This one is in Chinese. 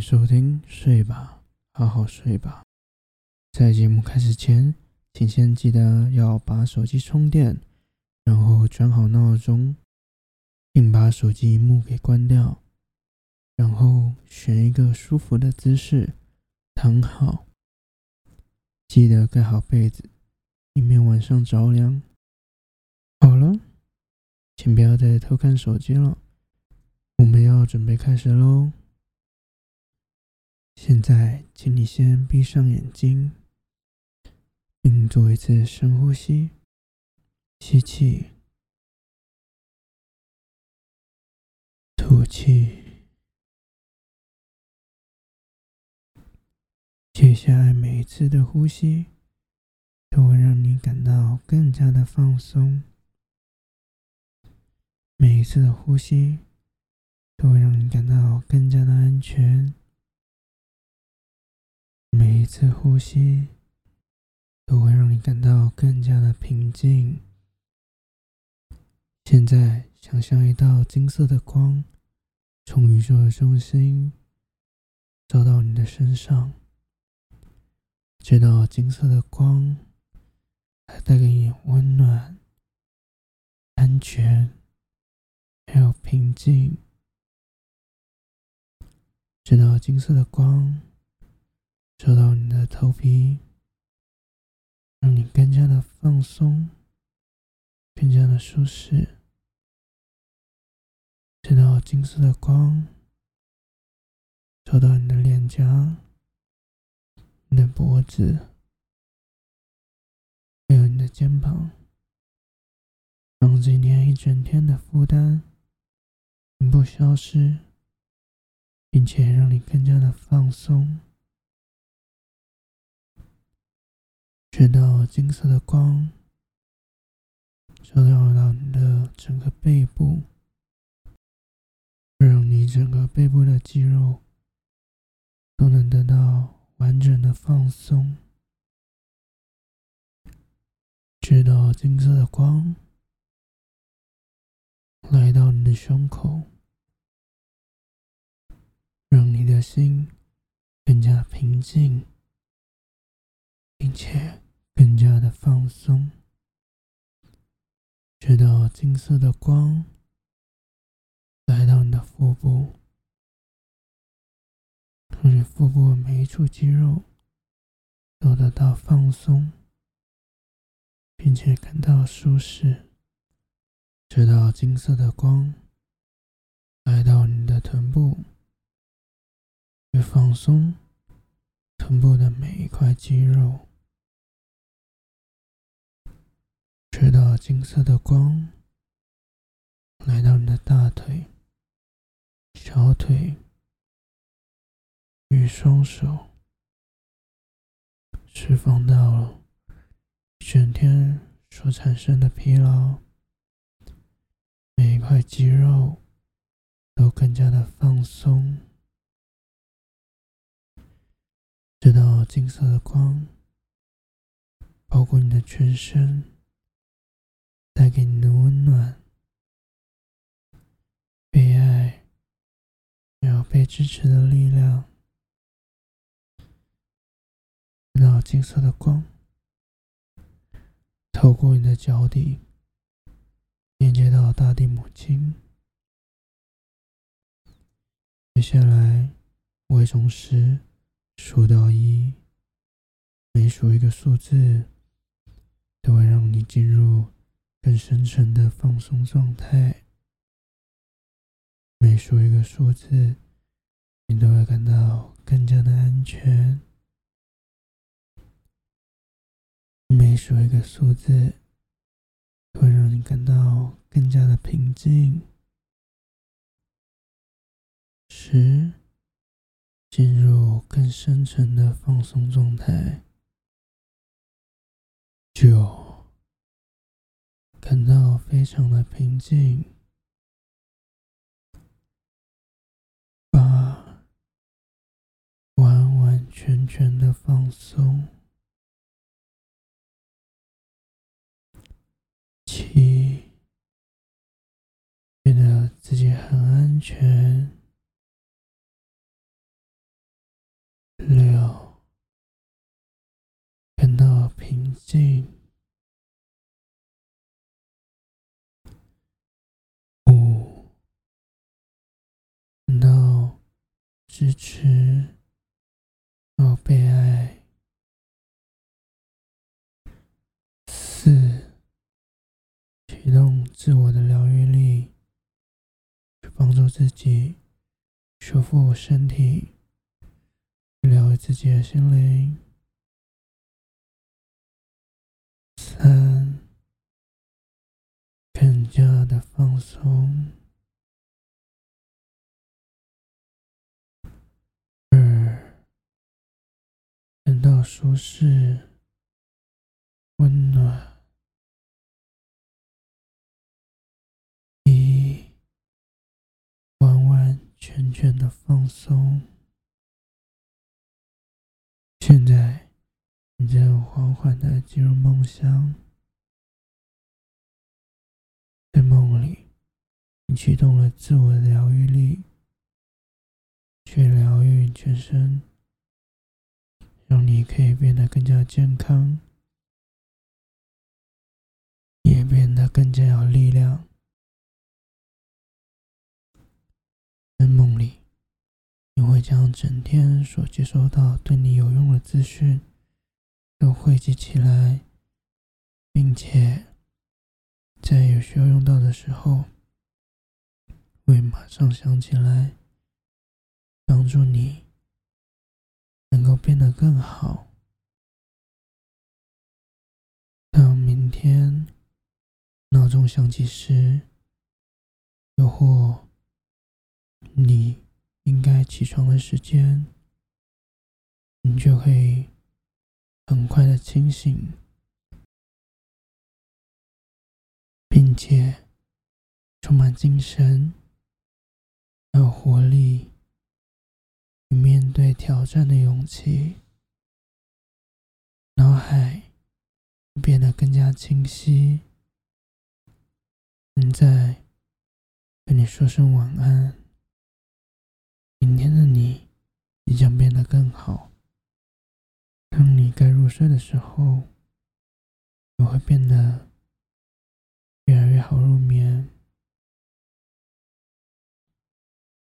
收听，睡吧，好好睡吧。在节目开始前，请先记得要把手机充电，然后转好闹钟，并把手机荧幕给关掉，然后选一个舒服的姿势躺好，记得盖好被子，以免晚上着凉。好了，请不要再偷看手机了，我们要准备开始喽。现在，请你先闭上眼睛，并做一次深呼吸，吸气，吐气。接下来每一次的呼吸，都会让你感到更加的放松。每一次的呼吸，都会让你感到更加的安全。每一次呼吸都会让你感到更加的平静。现在，想象一道金色的光从宇宙的中心照到你的身上，这道金色的光还带给你温暖、安全，还有平静。这道金色的光。照到你的头皮，让你更加的放松，更加的舒适。这道金色的光照到你的脸颊、你的脖子，还有你的肩膀，让今天一整天的负担全部消失，并且让你更加的放松。直到金色的光照耀到你的整个背部，让你整个背部的肌肉都能得到完整的放松。直到金色的光来到你的胸口，让你的心更加平静。并且更加的放松，直到金色的光来到你的腹部，让你腹部每一处肌肉都得到放松，并且感到舒适。直到金色的光来到你的臀部，去放松臀部的每一块肌肉。直到金色的光来到你的大腿、小腿与双手，释放到了一整天所产生的疲劳，每一块肌肉都更加的放松。直到金色的光包裹你的全身。带给你的温暖、被爱，还有被支持的力量。那金色的光透过你的脚底，连接到大地母亲。接下来，我会从十数到一，每数一个数字，都会让你进入。更深沉的放松状态，每数一个数字，你都会感到更加的安全；每数一个数字，会让你感到更加的平静。十，进入更深沉的放松状态。非常的平静。八完完全全的放松。七觉得自己很安全。六感到平静。支持，到被爱。四，启动自我的疗愈力，去帮助自己修复身体，疗愈自己的心灵。三，更加的放松。二，到舒适、温暖。一，完完全全的放松。现在。你正缓缓的进入梦乡，在梦里，你启动了自我疗愈力，去疗愈全身，让你可以变得更加健康，也变得更加有力量。在梦里，你会将整天所接收到对你有用的资讯。都汇集起来，并且在有需要用到的时候，会马上想起来，帮助你够变得更好。当明天闹钟响起时，又或你应该起床的时间，你就可以。很快的清醒，并且充满精神，还有活力，对挑战的勇气。脑海变得更加清晰。现在跟你说声晚安。明天的你即将变得更好。当你该入睡的时候，你会变得越来越好入眠。